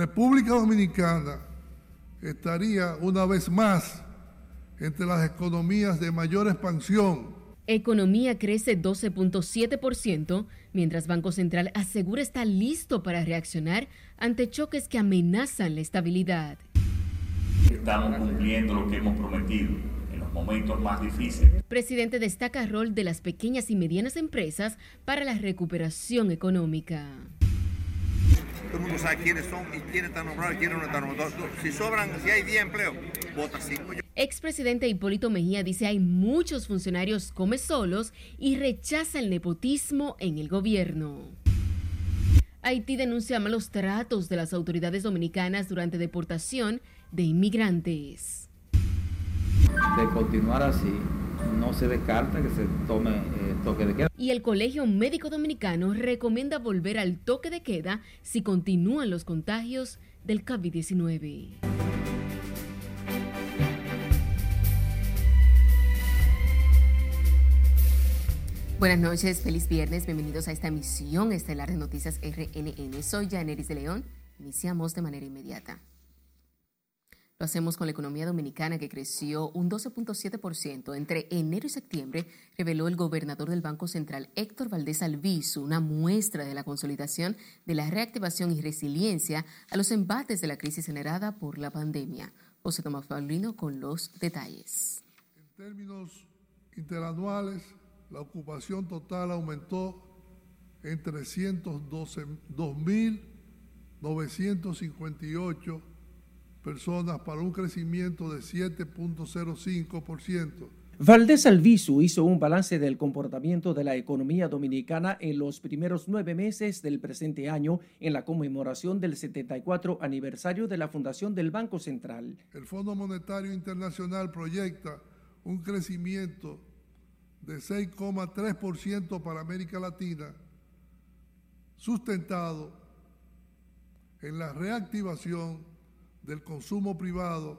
República Dominicana estaría una vez más entre las economías de mayor expansión. Economía crece 12.7%, mientras Banco Central asegura estar listo para reaccionar ante choques que amenazan la estabilidad. Estamos cumpliendo lo que hemos prometido en los momentos más difíciles. Presidente destaca el rol de las pequeñas y medianas empresas para la recuperación económica todo el mundo sabe quiénes son y quiénes están nombrados y quiénes no están nombrados. Si sobran, si hay 10 empleos, vota 5. Expresidente Hipólito Mejía dice hay muchos funcionarios come solos y rechaza el nepotismo en el gobierno. Haití denuncia malos tratos de las autoridades dominicanas durante deportación de inmigrantes. De continuar así, no se descarta que se tome eh, toque de queda. Y el Colegio Médico Dominicano recomienda volver al toque de queda si continúan los contagios del COVID-19. Buenas noches, feliz viernes, bienvenidos a esta emisión estelar de Noticias RNN. Soy Janeris de León. Iniciamos de manera inmediata. Lo hacemos con la economía dominicana que creció un 12.7% entre enero y septiembre, reveló el gobernador del Banco Central Héctor Valdés Alviso, una muestra de la consolidación de la reactivación y resiliencia a los embates de la crisis generada por la pandemia. José Tomás Paulino con los detalles. En términos interanuales, la ocupación total aumentó en 312.958 personas para un crecimiento de 7.05%. Valdés Alviso hizo un balance del comportamiento de la economía dominicana en los primeros nueve meses del presente año en la conmemoración del 74 aniversario de la fundación del Banco Central. El Fondo Monetario Internacional proyecta un crecimiento de 6,3% para América Latina, sustentado en la reactivación del consumo privado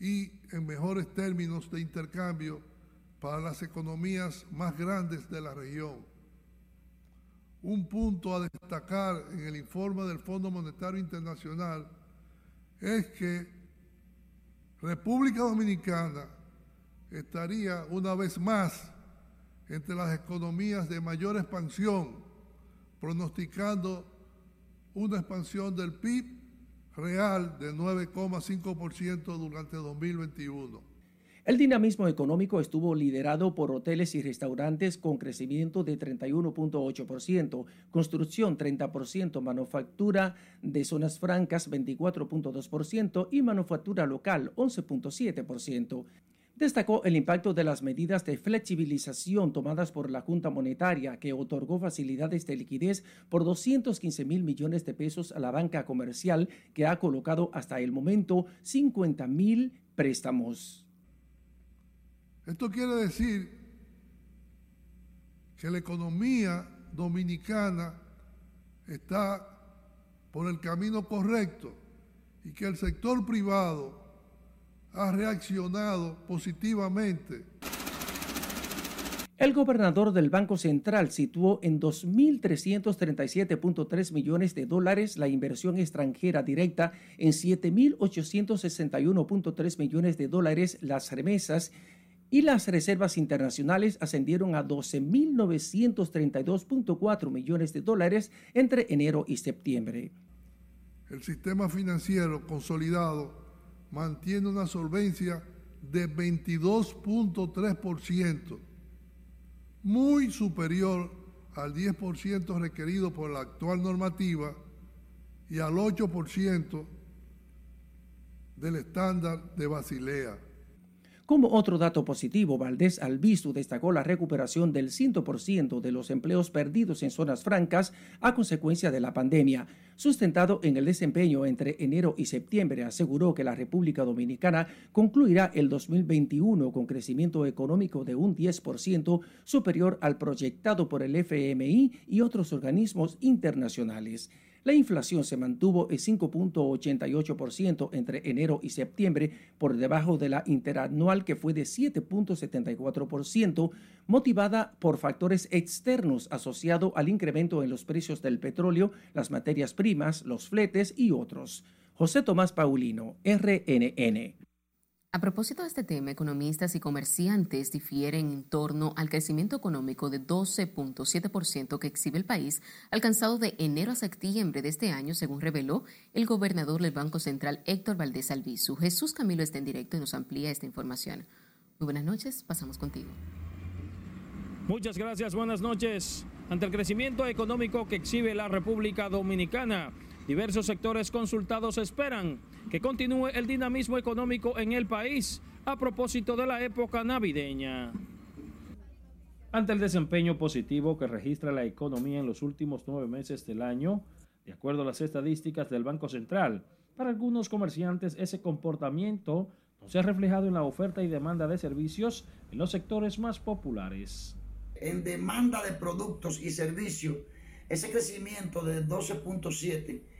y en mejores términos de intercambio para las economías más grandes de la región. Un punto a destacar en el informe del Fondo Monetario Internacional es que República Dominicana estaría una vez más entre las economías de mayor expansión, pronosticando una expansión del PIB real de 9,5% durante 2021. El dinamismo económico estuvo liderado por hoteles y restaurantes con crecimiento de 31.8%, construcción 30%, manufactura de zonas francas 24.2% y manufactura local 11.7%. Destacó el impacto de las medidas de flexibilización tomadas por la Junta Monetaria, que otorgó facilidades de liquidez por 215 mil millones de pesos a la banca comercial, que ha colocado hasta el momento 50 mil préstamos. Esto quiere decir que la economía dominicana está por el camino correcto y que el sector privado ha reaccionado positivamente. El gobernador del Banco Central situó en 2.337.3 millones de dólares la inversión extranjera directa, en 7.861.3 millones de dólares las remesas y las reservas internacionales ascendieron a 12.932.4 millones de dólares entre enero y septiembre. El sistema financiero consolidado mantiene una solvencia de 22.3%, muy superior al 10% requerido por la actual normativa y al 8% del estándar de Basilea. Como otro dato positivo, Valdés Albizu destacó la recuperación del 100% de los empleos perdidos en zonas francas a consecuencia de la pandemia. Sustentado en el desempeño entre enero y septiembre, aseguró que la República Dominicana concluirá el 2021 con crecimiento económico de un 10% superior al proyectado por el FMI y otros organismos internacionales. La inflación se mantuvo en 5.88% entre enero y septiembre, por debajo de la interanual que fue de 7.74%, motivada por factores externos asociados al incremento en los precios del petróleo, las materias primas, los fletes y otros. José Tomás Paulino, RNN. A propósito de este tema, economistas y comerciantes difieren en torno al crecimiento económico de 12.7% que exhibe el país, alcanzado de enero a septiembre de este año, según reveló el gobernador del Banco Central Héctor Valdés Albizu. Jesús Camilo está en directo y nos amplía esta información. Muy buenas noches, pasamos contigo. Muchas gracias, buenas noches. Ante el crecimiento económico que exhibe la República Dominicana, Diversos sectores consultados esperan que continúe el dinamismo económico en el país a propósito de la época navideña. Ante el desempeño positivo que registra la economía en los últimos nueve meses del año, de acuerdo a las estadísticas del Banco Central, para algunos comerciantes ese comportamiento no se ha reflejado en la oferta y demanda de servicios en los sectores más populares. En demanda de productos y servicios, ese crecimiento de 12.7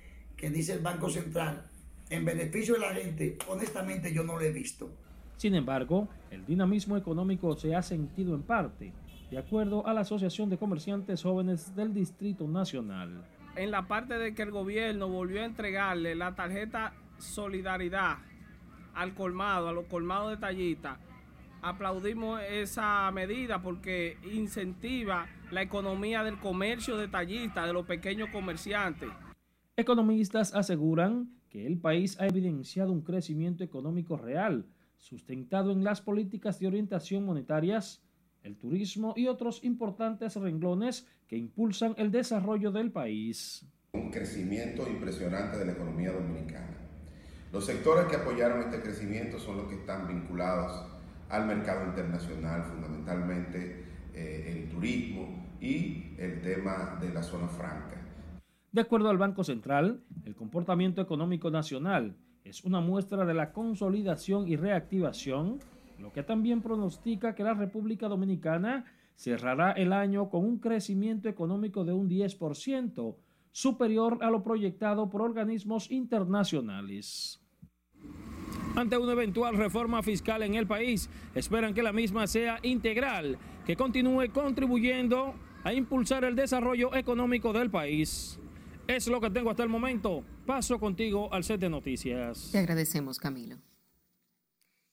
que dice el Banco Central en beneficio de la gente, honestamente yo no lo he visto. Sin embargo, el dinamismo económico se ha sentido en parte, de acuerdo a la Asociación de Comerciantes Jóvenes del Distrito Nacional. En la parte de que el gobierno volvió a entregarle la tarjeta Solidaridad al colmado, a los colmados de tallita, aplaudimos esa medida porque incentiva la economía del comercio detallista, de los pequeños comerciantes. Economistas aseguran que el país ha evidenciado un crecimiento económico real, sustentado en las políticas de orientación monetarias, el turismo y otros importantes renglones que impulsan el desarrollo del país. Un crecimiento impresionante de la economía dominicana. Los sectores que apoyaron este crecimiento son los que están vinculados al mercado internacional, fundamentalmente eh, el turismo y el tema de la zona franca. De acuerdo al Banco Central, el comportamiento económico nacional es una muestra de la consolidación y reactivación, lo que también pronostica que la República Dominicana cerrará el año con un crecimiento económico de un 10%, superior a lo proyectado por organismos internacionales. Ante una eventual reforma fiscal en el país, esperan que la misma sea integral, que continúe contribuyendo a impulsar el desarrollo económico del país. Es lo que tengo hasta el momento. Paso contigo al set de noticias. Te agradecemos, Camilo.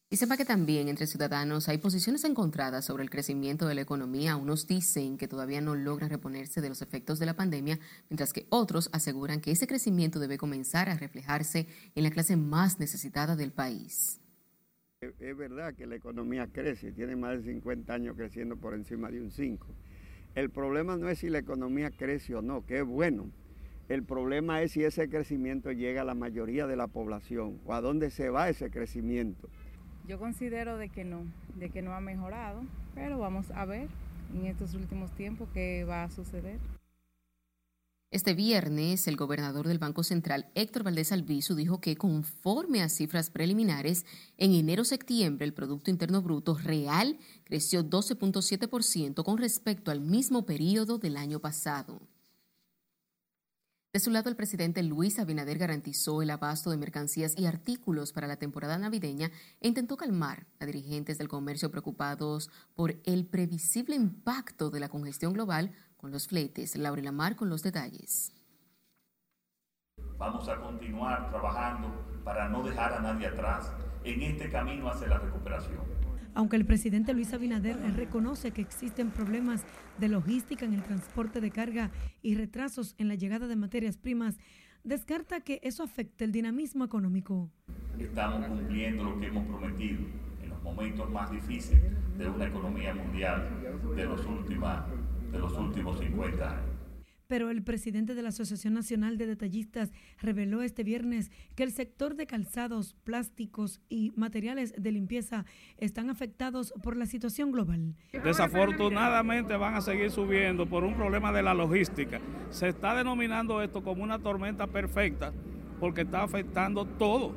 Y sepa que también entre ciudadanos hay posiciones encontradas sobre el crecimiento de la economía. Unos dicen que todavía no logra reponerse de los efectos de la pandemia, mientras que otros aseguran que ese crecimiento debe comenzar a reflejarse en la clase más necesitada del país. Es verdad que la economía crece, tiene más de 50 años creciendo por encima de un 5. El problema no es si la economía crece o no, que es bueno, el problema es si ese crecimiento llega a la mayoría de la población o a dónde se va ese crecimiento. Yo considero de que no, de que no ha mejorado, pero vamos a ver en estos últimos tiempos qué va a suceder. Este viernes, el gobernador del Banco Central, Héctor Valdés Albizu, dijo que conforme a cifras preliminares, en enero-septiembre el Producto Interno Bruto real creció 12.7% con respecto al mismo periodo del año pasado. De su lado, el presidente Luis Abinader garantizó el abasto de mercancías y artículos para la temporada navideña e intentó calmar a dirigentes del comercio preocupados por el previsible impacto de la congestión global con los fletes. Laura Lamar con los detalles. Vamos a continuar trabajando para no dejar a nadie atrás en este camino hacia la recuperación aunque el presidente Luis Abinader reconoce que existen problemas de logística en el transporte de carga y retrasos en la llegada de materias primas, descarta que eso afecte el dinamismo económico. Estamos cumpliendo lo que hemos prometido en los momentos más difíciles de una economía mundial de los, de los últimos 50 años pero el presidente de la Asociación Nacional de Detallistas reveló este viernes que el sector de calzados, plásticos y materiales de limpieza están afectados por la situación global. Desafortunadamente van a seguir subiendo por un problema de la logística. Se está denominando esto como una tormenta perfecta porque está afectando todo.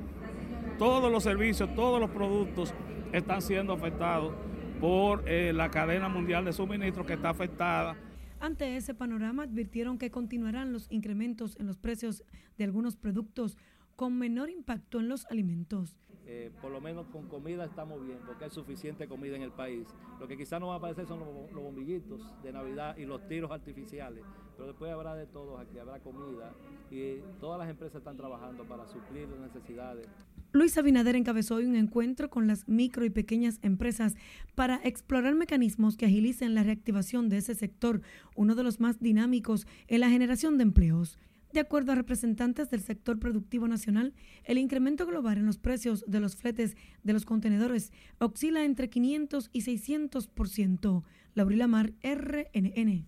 Todos los servicios, todos los productos están siendo afectados por eh, la cadena mundial de suministro que está afectada Ante ese panorama, advirtieron que continuarán los incrementos en los precios de algunos productos con menor impacto en los alimentos. Eh, por lo menos con comida estamos bien, porque hay suficiente comida en el país. Lo que quizás no va a aparecer son los, los bombillitos de Navidad y los tiros artificiales, pero después habrá de todos aquí, habrá comida y todas las empresas están trabajando para suplir las necesidades. Luis Abinader encabezó hoy un encuentro con las micro y pequeñas empresas para explorar mecanismos que agilicen la reactivación de ese sector, uno de los más dinámicos en la generación de empleos. De acuerdo a representantes del sector productivo nacional, el incremento global en los precios de los fletes de los contenedores oscila entre 500 y 600%. Laurila Mar, RNN.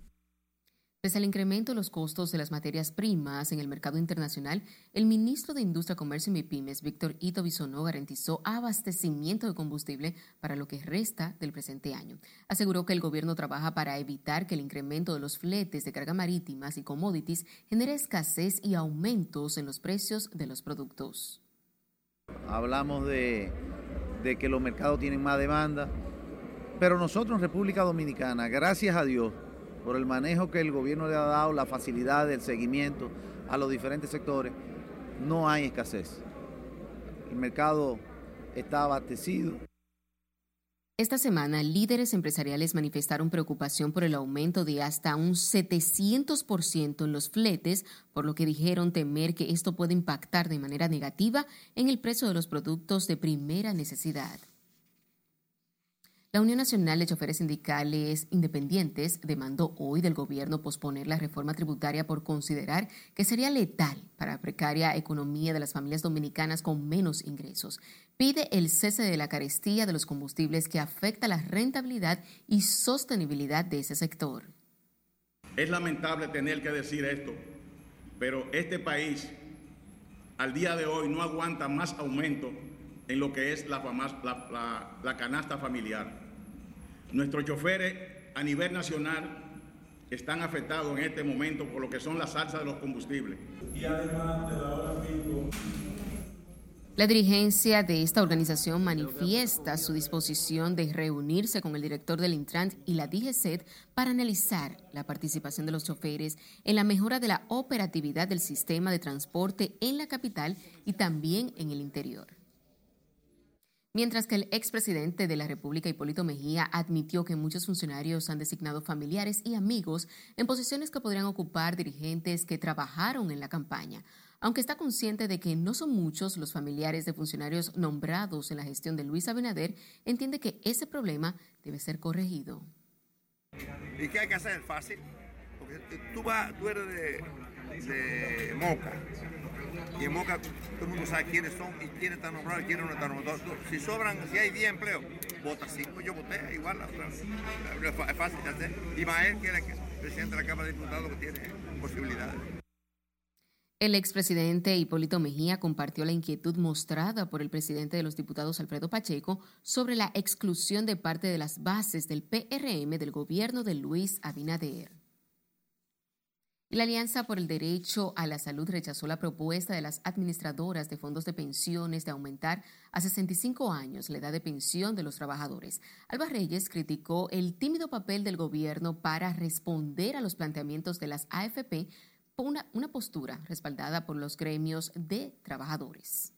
Pese al incremento de los costos de las materias primas en el mercado internacional, el ministro de Industria, Comercio y MIPIMES, Víctor Ito Bisonó, garantizó abastecimiento de combustible para lo que resta del presente año. Aseguró que el gobierno trabaja para evitar que el incremento de los fletes de carga marítimas y commodities genere escasez y aumentos en los precios de los productos. Hablamos de, de que los mercados tienen más demanda, pero nosotros en República Dominicana, gracias a Dios, por el manejo que el gobierno le ha dado, la facilidad del seguimiento a los diferentes sectores, no hay escasez. El mercado está abastecido. Esta semana, líderes empresariales manifestaron preocupación por el aumento de hasta un 700% en los fletes, por lo que dijeron temer que esto puede impactar de manera negativa en el precio de los productos de primera necesidad. La Unión Nacional de Choferes Sindicales Independientes demandó hoy del gobierno posponer la reforma tributaria por considerar que sería letal para la precaria economía de las familias dominicanas con menos ingresos. Pide el cese de la carestía de los combustibles que afecta la rentabilidad y sostenibilidad de ese sector. Es lamentable tener que decir esto, pero este país al día de hoy no aguanta más aumento en lo que es la, la, canasta familiar. Nuestros choferes a nivel nacional están afectados en este momento por lo que son las alzas de los combustibles. Y además de la hora pico. La dirigencia de esta organización manifiesta su disposición de reunirse con el director del Intrant y la DGCET para analizar la participación de los choferes en la mejora de la operatividad del sistema de transporte en la capital y también en el interior. Mientras que el expresidente de la República, Hipólito Mejía, admitió que muchos funcionarios han designado familiares y amigos en posiciones que podrían ocupar dirigentes que trabajaron en la campaña, aunque está consciente de que no son muchos los familiares de funcionarios nombrados en la gestión de Luis Abinader, entiende que ese problema debe ser corregido. ¿Y qué hay que hacer? Fácil. Porque tú, vas, eres de Moca y en Moca todo el mundo sabe quiénes son y quiénes están nombrados y quiénes no están nombrados. Si sobran, si hay 10 empleos, vota 5, yo voté igual. Es fácil de hacer. Y Mael, que es el presidente de la Cámara de Diputados, que tiene posibilidades. El expresidente Hipólito Mejía compartió la inquietud mostrada por el presidente de los diputados Alfredo Pacheco sobre la exclusión de parte de las bases del PRM del gobierno de Luis Abinader. La Alianza por el Derecho a la Salud rechazó la propuesta de las administradoras de fondos de pensiones de aumentar a 65 años la edad de pensión de los trabajadores. Alba Reyes criticó el tímido papel del gobierno para responder a los planteamientos de las AFP por una, una postura respaldada por los gremios de trabajadores.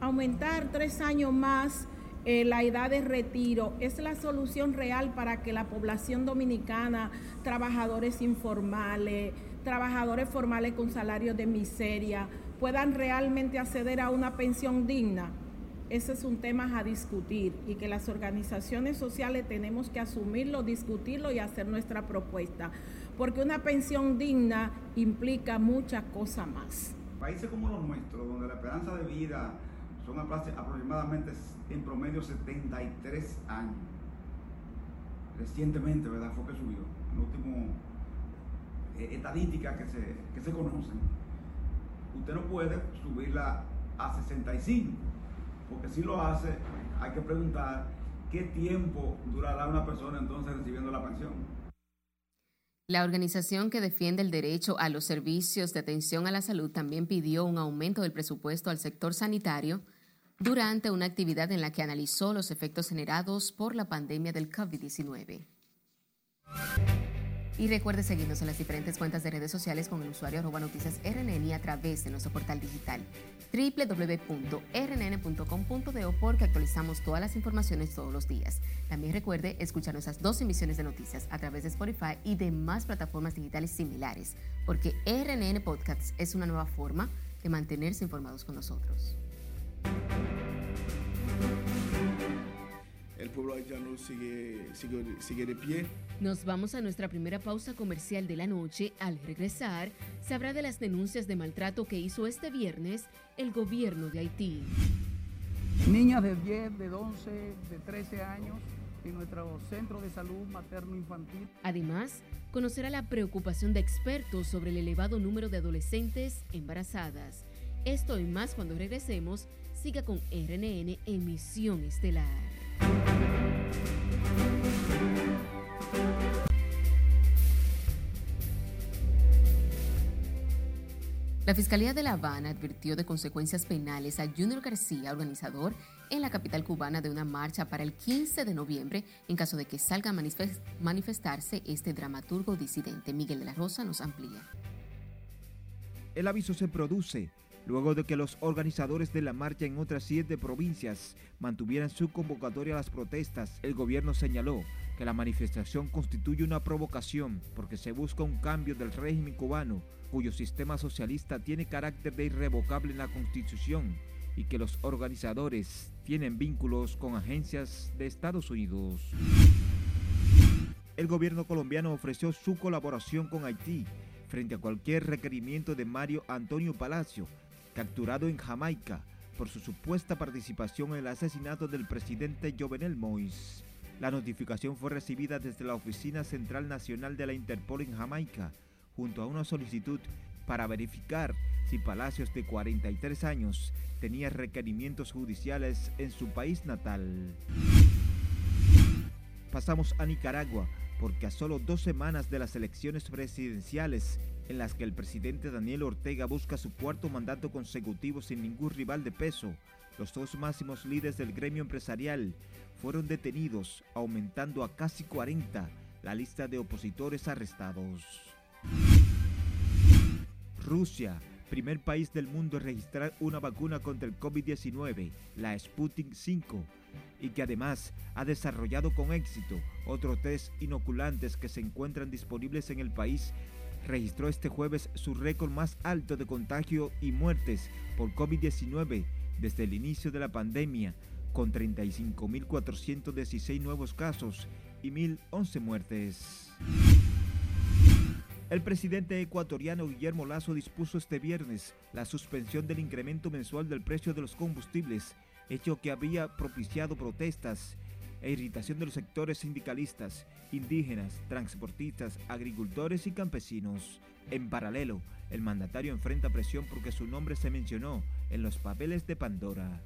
Aumentar tres años más eh, la edad de retiro es la solución real para que la población dominicana, trabajadores informales, trabajadores formales con salarios de miseria, puedan realmente acceder a una pensión digna. Ese es un tema a discutir y que las organizaciones sociales tenemos que asumirlo, discutirlo y hacer nuestra propuesta, porque una pensión digna implica muchas cosas más. Países como los nuestros, donde la esperanza de vida son aproximadamente en promedio 73 años. Recientemente, ¿verdad? Fue que subió. En último eh, estadística que se, que se conocen. Usted no puede subirla a 65, porque si lo hace, hay que preguntar qué tiempo durará una persona entonces recibiendo la pensión. La organización que defiende el derecho a los servicios de atención a la salud también pidió un aumento del presupuesto al sector sanitario durante una actividad en la que analizó los efectos generados por la pandemia del COVID-19. Y recuerde seguirnos en las diferentes cuentas de redes sociales con el usuario arroba noticias RNN y a través de nuestro portal digital www.rnn.com.de porque actualizamos todas las informaciones todos los días. También recuerde escuchar nuestras dos emisiones de noticias a través de Spotify y demás plataformas digitales similares, porque RNN Podcasts es una nueva forma de mantenerse informados con nosotros. El pueblo haitiano sigue, sigue, sigue de pie. Nos vamos a nuestra primera pausa comercial de la noche. Al regresar, se habrá de las denuncias de maltrato que hizo este viernes el gobierno de Haití. Niñas de 10, de 11, de 13 años en nuestro centro de salud materno-infantil. Además, conocerá la preocupación de expertos sobre el elevado número de adolescentes embarazadas. Esto y más cuando regresemos. Siga con RNN Emisión Estelar. La Fiscalía de La Habana advirtió de consecuencias penales a Junior García, organizador en la capital cubana de una marcha para el 15 de noviembre, en caso de que salga a manifestarse este dramaturgo disidente. Miguel de la Rosa nos amplía. El aviso se produce luego de que los organizadores de la marcha en otras siete provincias mantuvieran su convocatoria a las protestas, el gobierno señaló que la manifestación constituye una provocación porque se busca un cambio del régimen cubano, cuyo sistema socialista tiene carácter de irrevocable en la Constitución y que los organizadores tienen vínculos con agencias de Estados Unidos. El gobierno colombiano ofreció su colaboración con Haití frente a cualquier requerimiento de Mario Antonio Palacio, capturado en Jamaica por su supuesta participación en el asesinato del presidente Jovenel Moïse. La notificación fue recibida desde la Oficina Central Nacional de la Interpol en Jamaica, junto a una solicitud para verificar si Palacios de 43 años tenía requerimientos judiciales en su país natal. Pasamos a Nicaragua, porque a solo dos semanas de las elecciones presidenciales en las que el presidente Daniel Ortega busca su cuarto mandato consecutivo sin ningún rival de peso, los dos máximos líderes del gremio empresarial fueron detenidos, aumentando a casi 40 la lista de opositores arrestados. Rusia, primer país del mundo en registrar una vacuna contra el COVID-19, la Sputnik 5, y que además ha desarrollado con éxito otros test inoculantes que se encuentran disponibles en el país registró este jueves su récord más alto de contagio y muertes por COVID-19 desde el inicio de la pandemia, con 35.416 nuevos casos y 1.011 muertes. El presidente ecuatoriano Guillermo Lazo dispuso este viernes la suspensión del incremento mensual del precio de los combustibles, hecho que había propiciado protestas e irritación de los sectores sindicalistas, indígenas, transportistas, agricultores y campesinos. En paralelo, el mandatario enfrenta presión porque su nombre se mencionó en los papeles de Pandora.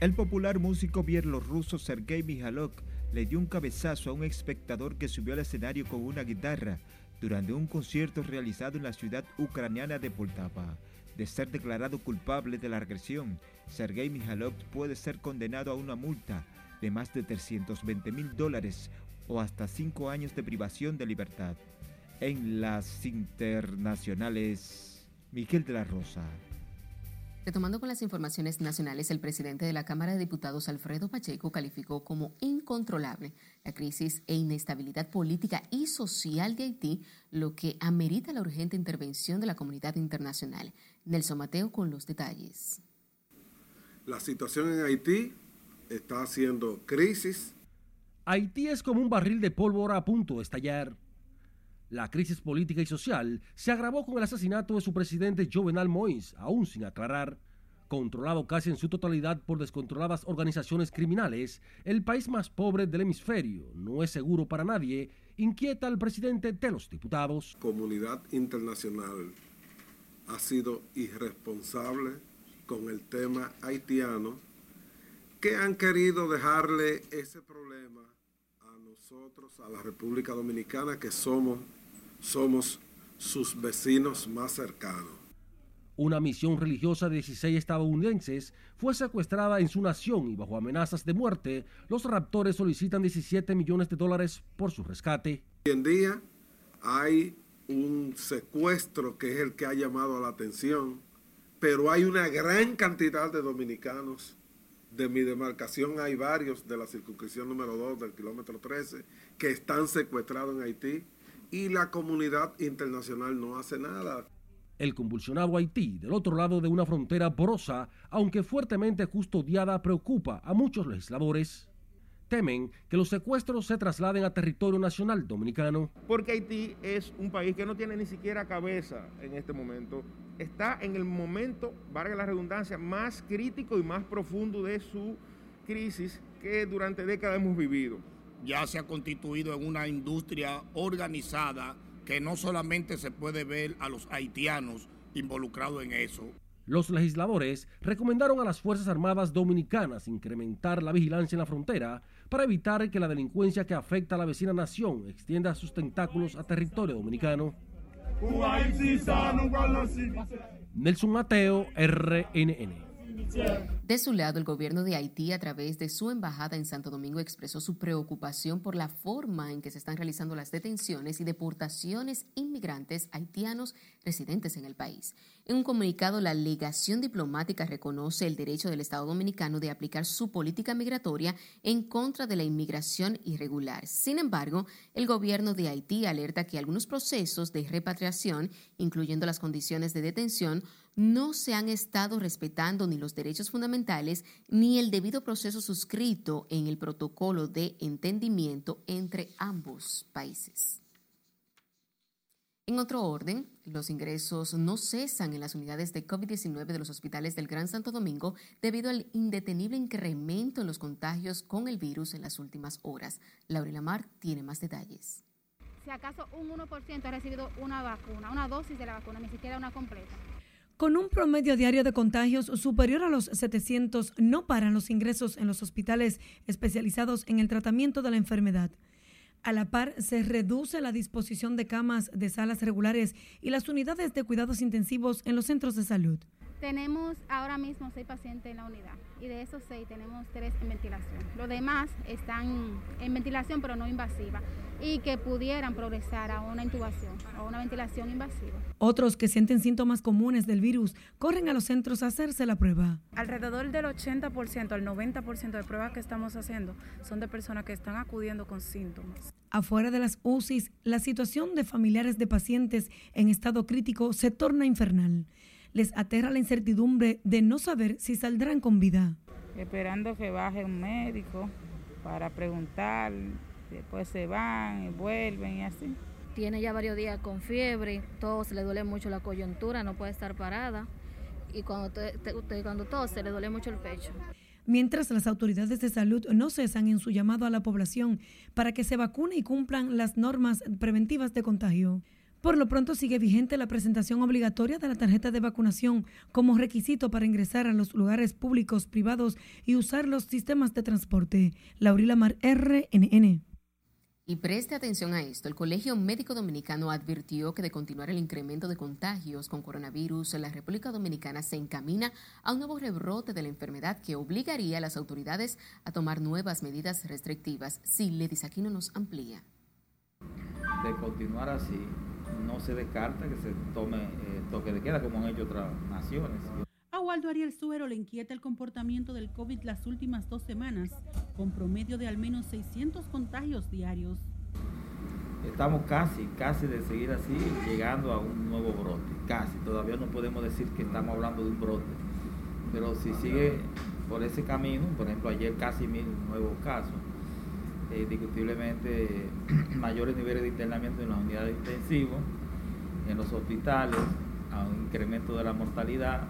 El popular músico bielorruso Sergei Mijalok le dio un cabezazo a un espectador que subió al escenario con una guitarra durante un concierto realizado en la ciudad ucraniana de Poltava de ser declarado culpable de la agresión, Sergei Mijalov puede ser condenado a una multa de más de 320 mil dólares o hasta cinco años de privación de libertad. En las internacionales, Miguel de la Rosa. Retomando con las informaciones nacionales, el presidente de la Cámara de Diputados, Alfredo Pacheco, calificó como incontrolable la crisis e inestabilidad política y social de Haití, lo que amerita la urgente intervención de la comunidad internacional. Nelson Mateo con los detalles. La situación en Haití está haciendo crisis. Haití es como un barril de pólvora a punto de estallar. La crisis política y social se agravó con el asesinato de su presidente Jovenal Moïse, aún sin aclarar. Controlado casi en su totalidad por descontroladas organizaciones criminales, el país más pobre del hemisferio no es seguro para nadie, inquieta al presidente de los diputados. Comunidad internacional ha sido irresponsable con el tema haitiano, que han querido dejarle ese problema a nosotros, a la República Dominicana, que somos somos sus vecinos más cercanos. Una misión religiosa de 16 estadounidenses fue secuestrada en su nación y bajo amenazas de muerte, los raptores solicitan 17 millones de dólares por su rescate. Hoy en día hay un secuestro que es el que ha llamado la atención, pero hay una gran cantidad de dominicanos. De mi demarcación hay varios de la circunscripción número 2 del kilómetro 13 que están secuestrados en Haití y la comunidad internacional no hace nada. El convulsionado Haití, del otro lado de una frontera porosa, aunque fuertemente custodiada, preocupa a muchos legisladores. Temen que los secuestros se trasladen a territorio nacional dominicano. Porque Haití es un país que no tiene ni siquiera cabeza en este momento. Está en el momento, valga la redundancia, más crítico y más profundo de su crisis que durante décadas hemos vivido. Ya se ha constituido en una industria organizada que no solamente se puede ver a los haitianos involucrados en eso. Los legisladores recomendaron a las Fuerzas Armadas Dominicanas incrementar la vigilancia en la frontera para evitar que la delincuencia que afecta a la vecina nación extienda sus tentáculos a territorio dominicano. Nelson Mateo, RNN. De su lado, el gobierno de Haití, a través de su embajada en Santo Domingo, expresó su preocupación por la forma en que se están realizando las detenciones y deportaciones inmigrantes haitianos residentes en el país. En un comunicado, la legación diplomática reconoce el derecho del Estado dominicano de aplicar su política migratoria en contra de la inmigración irregular. Sin embargo, el gobierno de Haití alerta que algunos procesos de repatriación, incluyendo las condiciones de detención, no se han estado respetando ni los derechos fundamentales ni el debido proceso suscrito en el protocolo de entendimiento entre ambos países. En otro orden, los ingresos no cesan en las unidades de COVID-19 de los hospitales del Gran Santo Domingo debido al indetenible incremento en los contagios con el virus en las últimas horas. Laura Lamar tiene más detalles. Si acaso un 1% ha recibido una vacuna, una dosis de la vacuna, ni siquiera una completa. Con un promedio diario de contagios superior a los 700, no paran los ingresos en los hospitales especializados en el tratamiento de la enfermedad. A la par, se reduce la disposición de camas de salas regulares y las unidades de cuidados intensivos en los centros de salud. Tenemos ahora mismo seis pacientes en la unidad y de esos seis tenemos tres en ventilación. Los demás están en ventilación pero no invasiva y que pudieran progresar a una intubación o una ventilación invasiva. Otros que sienten síntomas comunes del virus corren a los centros a hacerse la prueba. Alrededor del 80% al 90% de pruebas que estamos haciendo son de personas que están acudiendo con síntomas. Afuera de las UCIs, la situación de familiares de pacientes en estado crítico se torna infernal les aterra la incertidumbre de no saber si saldrán con vida. Esperando que baje un médico para preguntar, después se van y vuelven y así. Tiene ya varios días con fiebre, todo se le duele mucho la coyuntura, no puede estar parada y cuando, te, cuando todo se le duele mucho el pecho. Mientras las autoridades de salud no cesan en su llamado a la población para que se vacune y cumplan las normas preventivas de contagio. Por lo pronto sigue vigente la presentación obligatoria de la tarjeta de vacunación como requisito para ingresar a los lugares públicos, privados y usar los sistemas de transporte. Laurila Mar, RNN. Y preste atención a esto, el Colegio Médico Dominicano advirtió que de continuar el incremento de contagios con coronavirus, la República Dominicana se encamina a un nuevo rebrote de la enfermedad que obligaría a las autoridades a tomar nuevas medidas restrictivas. Sí, Ledis Aquino nos amplía. De continuar así, no se descarta que se tome eh, toque de queda como han hecho otras naciones. A Waldo Ariel Suero le inquieta el comportamiento del COVID las últimas dos semanas, con promedio de al menos 600 contagios diarios. Estamos casi, casi de seguir así, llegando a un nuevo brote. Casi, todavía no podemos decir que estamos hablando de un brote. Pero si sigue por ese camino, por ejemplo, ayer casi mil nuevos casos, eh, indiscutiblemente mayores niveles de internamiento en las unidades intensivas, en los hospitales, a un incremento de la mortalidad.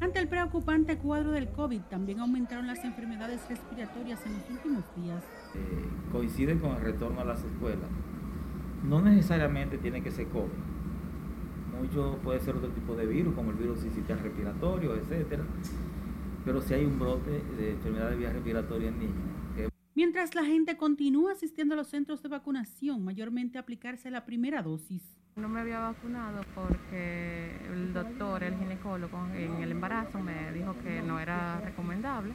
Ante el preocupante cuadro del COVID, también aumentaron las enfermedades respiratorias en los últimos días. Eh, coincide con el retorno a las escuelas. No necesariamente tiene que ser COVID. Mucho puede ser otro tipo de virus, como el virus sistema respiratorio, etc. Pero si hay un brote de enfermedades de vías respiratorias en niños. Mientras la gente continúa asistiendo a los centros de vacunación, mayormente aplicarse la primera dosis. No me había vacunado porque el doctor, el ginecólogo, en el embarazo me dijo que no era recomendable.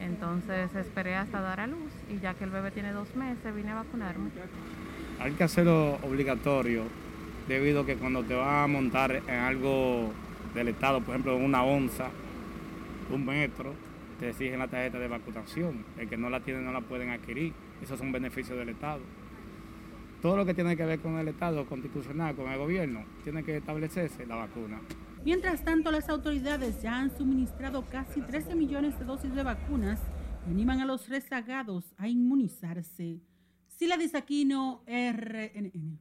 Entonces esperé hasta dar a luz y ya que el bebé tiene dos meses vine a vacunarme. Hay que hacerlo obligatorio debido a que cuando te vas a montar en algo del Estado, por ejemplo una onza, un metro, te exigen la tarjeta de vacunación. El que no la tiene no la pueden adquirir. Esos son beneficios del Estado todo lo que tiene que ver con el Estado constitucional, con el gobierno, tiene que establecerse la vacuna. Mientras tanto, las autoridades ya han suministrado casi 13 millones de dosis de vacunas y animan a los rezagados a inmunizarse. Sila Disaquino, RNN.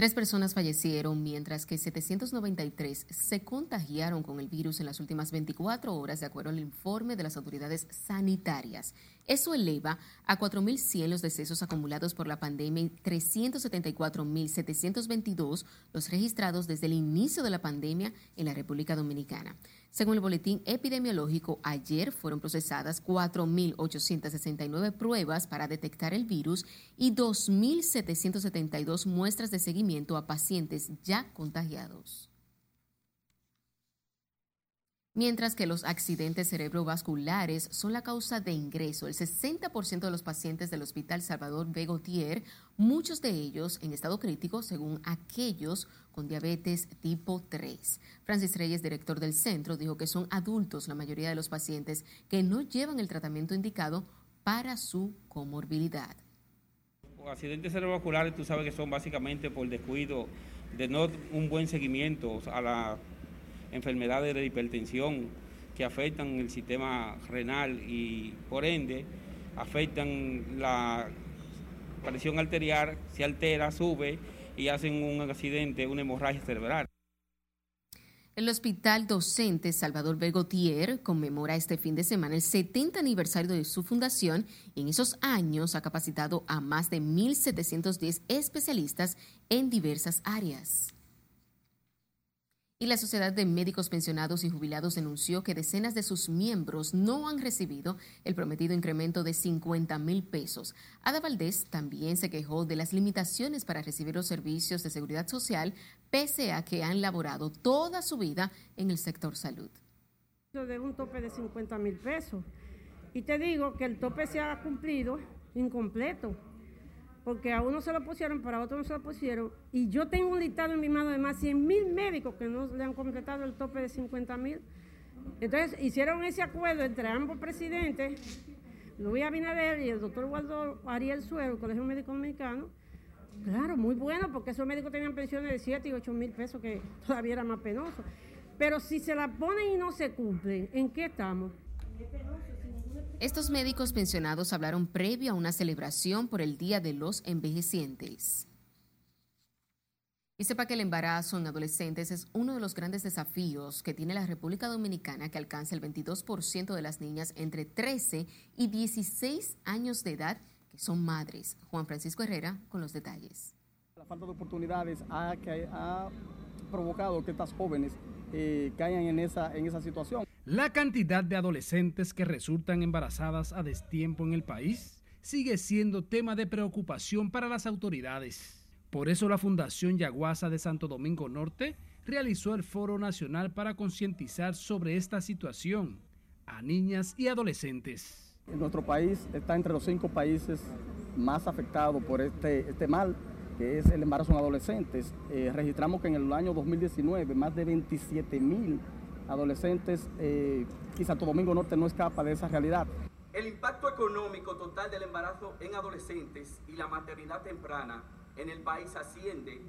Tres personas fallecieron, mientras que 793 se contagiaron con el virus en las últimas 24 horas, de acuerdo al informe de las autoridades sanitarias. Eso eleva a 4.100 los decesos acumulados por la pandemia y 374.722 los registrados desde el inicio de la pandemia en la República Dominicana. Según el boletín epidemiológico, ayer fueron procesadas 4.869 pruebas para detectar el virus y 2.772 muestras de seguimiento a pacientes ya contagiados. Mientras que los accidentes cerebrovasculares son la causa de ingreso, el 60% de los pacientes del Hospital Salvador Begotier, muchos de ellos en estado crítico según aquellos con diabetes tipo 3. Francis Reyes, director del centro, dijo que son adultos la mayoría de los pacientes que no llevan el tratamiento indicado para su comorbilidad. Accidentes cerebrovasculares tú sabes que son básicamente por descuido de no un buen seguimiento a la enfermedades de hipertensión que afectan el sistema renal y por ende afectan la presión arterial, se altera, sube y hacen un accidente, una hemorragia cerebral. El Hospital Docente Salvador Bergotier conmemora este fin de semana el 70 aniversario de su fundación y en esos años ha capacitado a más de 1.710 especialistas en diversas áreas. Y la Sociedad de Médicos Pensionados y Jubilados denunció que decenas de sus miembros no han recibido el prometido incremento de 50 mil pesos. Ada Valdés también se quejó de las limitaciones para recibir los servicios de seguridad social, pese a que han laborado toda su vida en el sector salud. De un tope de 50 mil pesos. Y te digo que el tope se ha cumplido incompleto porque a uno se lo pusieron, para otro no se lo pusieron. Y yo tengo un listado en mi mano de más 100 mil médicos que no le han completado el tope de 50 mil. Entonces hicieron ese acuerdo entre ambos presidentes, Luis Abinader y el doctor Waldo Ariel Suero, Colegio Médico Dominicano. Claro, muy bueno, porque esos médicos tenían pensiones de 7 y 8 mil pesos, que todavía era más penoso. Pero si se la ponen y no se cumplen, ¿en qué estamos? Estos médicos pensionados hablaron previo a una celebración por el Día de los Envejecientes. Y sepa que el embarazo en adolescentes es uno de los grandes desafíos que tiene la República Dominicana, que alcanza el 22% de las niñas entre 13 y 16 años de edad que son madres. Juan Francisco Herrera con los detalles. La falta de oportunidades ha, ha provocado que estas jóvenes eh, caigan en esa, en esa situación. La cantidad de adolescentes que resultan embarazadas a destiempo en el país sigue siendo tema de preocupación para las autoridades. Por eso la Fundación Yaguasa de Santo Domingo Norte realizó el Foro Nacional para concientizar sobre esta situación a niñas y adolescentes. Nuestro país está entre los cinco países más afectados por este, este mal que es el embarazo en adolescentes. Eh, registramos que en el año 2019 más de 27 mil adolescentes eh, y Santo Domingo Norte no escapa de esa realidad. El impacto económico total del embarazo en adolescentes y la maternidad temprana en el país asciende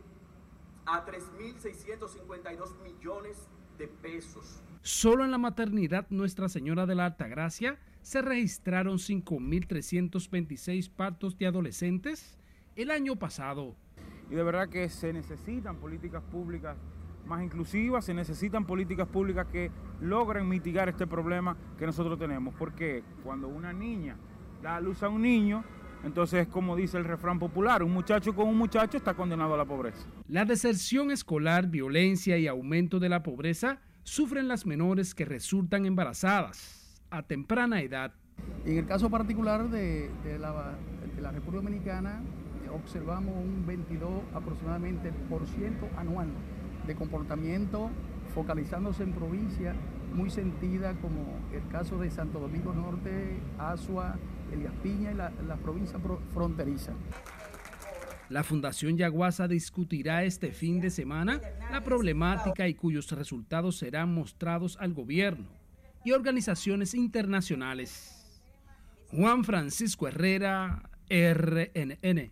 a 3.652 millones de pesos. Solo en la maternidad Nuestra Señora de la Altagracia se registraron 5.326 partos de adolescentes el año pasado. Y de verdad que se necesitan políticas públicas más inclusivas, se necesitan políticas públicas que logren mitigar este problema que nosotros tenemos. Porque cuando una niña da luz a un niño, entonces, como dice el refrán popular, un muchacho con un muchacho está condenado a la pobreza. La deserción escolar, violencia y aumento de la pobreza sufren las menores que resultan embarazadas a temprana edad. En el caso particular de, la, de la República Dominicana, observamos un 22 aproximadamente por ciento anual de comportamiento focalizándose en provincias muy sentidas como el caso de Santo Domingo Norte, Asua, Elias Piña y la, la provincia fronteriza. La Fundación Yaguasa discutirá este fin de semana la problemática y cuyos resultados serán mostrados al gobierno y organizaciones internacionales. Juan Francisco Herrera, RNN.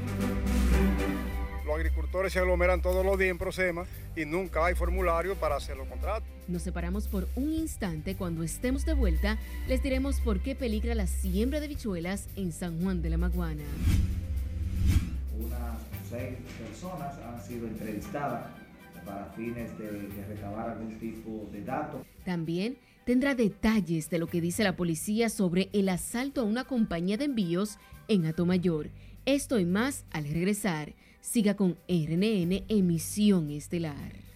los agricultores se aglomeran todos los días en Prosema y nunca hay formulario para hacer los contratos. Nos separamos por un instante. Cuando estemos de vuelta, les diremos por qué peligra la siembra de bichuelas en San Juan de la Maguana. Unas seis personas han sido entrevistadas para fines de, de recabar algún tipo de datos. También tendrá detalles de lo que dice la policía sobre el asalto a una compañía de envíos en Atomayor. Esto y más al regresar. Siga con RNN Emisión Estelar.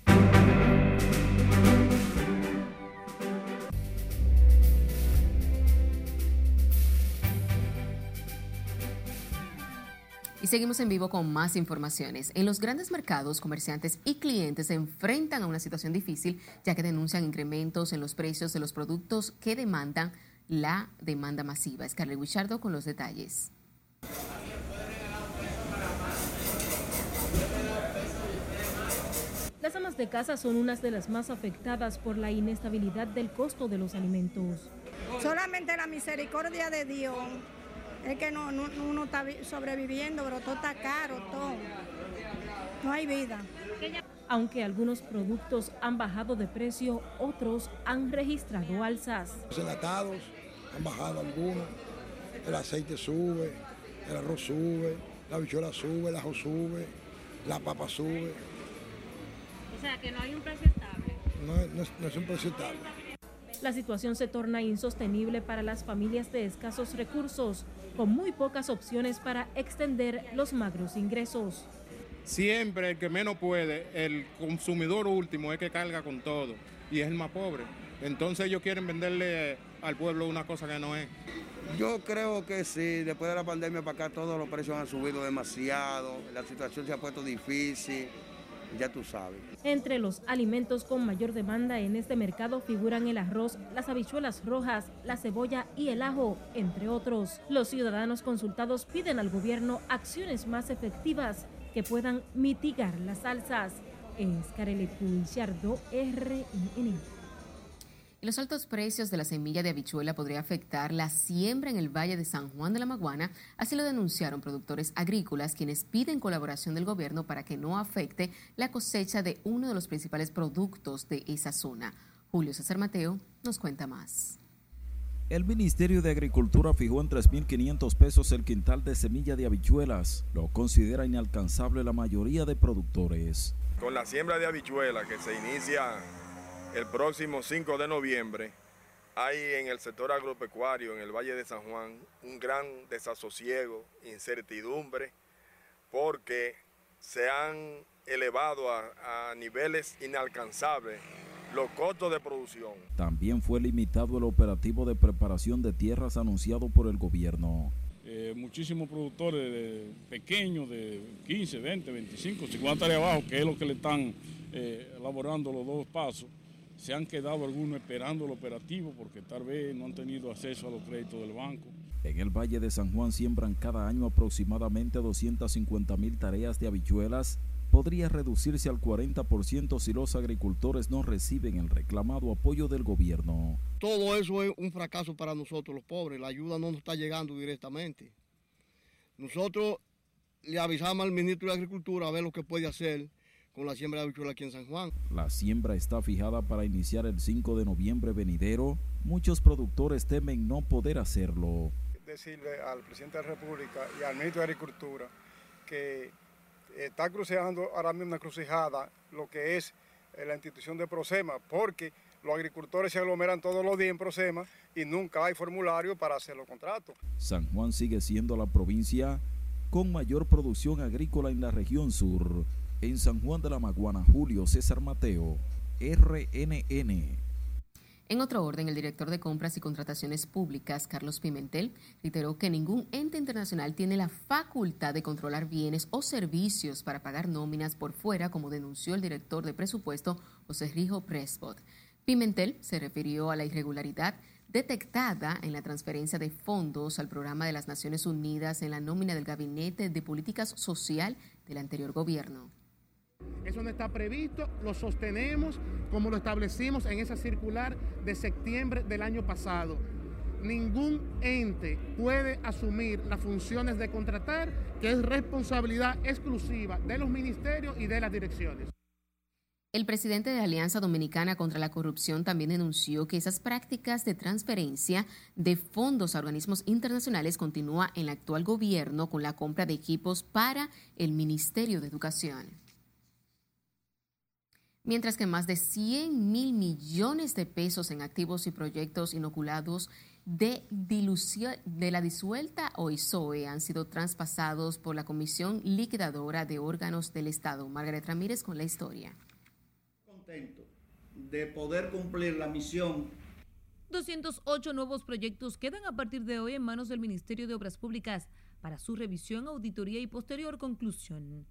Y seguimos en vivo con más informaciones. En los grandes mercados, comerciantes y clientes se enfrentan a una situación difícil ya que denuncian incrementos en los precios de los productos que demandan la demanda masiva. Scarlett Wichardo con los detalles. Las amas de casa son unas de las más afectadas por la inestabilidad del costo de los alimentos. Solamente la misericordia de Dios es que no, uno está sobreviviendo, pero todo está caro, todo. No hay vida. Aunque algunos productos han bajado de precio, otros han registrado alzas. Los enlatados han bajado algunos, el aceite sube, el arroz sube, la bichuela sube, el ajo sube, la papa sube. O sea, que no hay un precio estable. No, no, es, un precio estable. La situación se torna insostenible para las familias de escasos recursos, con muy pocas opciones para extender los magros ingresos. Siempre el que menos puede, el consumidor último es que carga con todo y es el más pobre. Entonces ellos quieren venderle al pueblo una cosa que no es. Yo creo que sí, después de la pandemia para acá todos los precios han subido demasiado, la situación se ha puesto difícil ya tú sabes. Entre los alimentos con mayor demanda en este mercado figuran el arroz, las habichuelas rojas, la cebolla y el ajo, entre otros. Los ciudadanos consultados piden al gobierno acciones más efectivas que puedan mitigar las alzas. Es Carele RNN. Los altos precios de la semilla de habichuela podría afectar la siembra en el Valle de San Juan de la Maguana, así lo denunciaron productores agrícolas quienes piden colaboración del gobierno para que no afecte la cosecha de uno de los principales productos de esa zona. Julio César Mateo nos cuenta más. El Ministerio de Agricultura fijó en 3.500 pesos el quintal de semilla de habichuelas. Lo considera inalcanzable la mayoría de productores. Con la siembra de habichuelas que se inicia el próximo 5 de noviembre hay en el sector agropecuario, en el Valle de San Juan, un gran desasosiego, incertidumbre, porque se han elevado a, niveles inalcanzables los costos de producción. También fue limitado el operativo de preparación de tierras anunciado por el gobierno. Eh, muchísimos productores pequeños de 15, 20, 25, 50 de abajo, que es lo que le están eh, elaborando los dos pasos, se han quedado algunos esperando el operativo porque tal vez no han tenido acceso a los créditos del banco. En el Valle de San Juan siembran cada año aproximadamente 250 mil tareas de habichuelas. Podría reducirse al 40% si los agricultores no reciben el reclamado apoyo del gobierno. Todo eso es un fracaso para nosotros los pobres. La ayuda no nos está llegando directamente. Nosotros le avisamos al ministro de Agricultura a ver lo que puede hacer con la siembra de habichuela aquí en San Juan. La siembra está fijada para iniciar el 5 de noviembre venidero. Muchos productores temen no poder hacerlo. decirle al presidente de la República y al ministro de Agricultura que está cruceando ahora mismo una crucijada lo que es eh, la institución de Prosema, porque los agricultores se aglomeran todos los días en Prosema y nunca hay formulario para hacer los contratos. San Juan sigue siendo la provincia con mayor producción agrícola en la región sur. En San Juan de la Maguana, Julio César Mateo, RNN. En otro orden, el director de Compras y Contrataciones Públicas, Carlos Pimentel, reiteró que ningún ente internacional tiene la facultad de controlar bienes o servicios para pagar nóminas por fuera, como denunció el director de presupuesto, José Rijo Prespot. Pimentel se refirió a la irregularidad detectada en la transferencia de fondos al programa de las Naciones Unidas en la nómina del Gabinete de Políticas Social del anterior gobierno. Eso no está previsto, lo sostenemos como lo establecimos en esa circular de septiembre del año pasado. Ningún ente puede asumir las funciones de contratar, que es responsabilidad exclusiva de los ministerios y de las direcciones. El presidente de Alianza Dominicana contra la Corrupción también denunció que esas prácticas de transferencia de fondos a organismos internacionales continúa en el actual gobierno con la compra de equipos para el Ministerio de Educación mientras que más de 100 mil millones de pesos en activos y proyectos inoculados de, dilución, de la disuelta OISOE han sido traspasados por la Comisión Liquidadora de Órganos del Estado. Margaret Ramírez con la historia. Contento de poder cumplir la misión 208 nuevos proyectos quedan a partir de hoy en manos del Ministerio de Obras Públicas para su revisión, auditoría y posterior conclusión.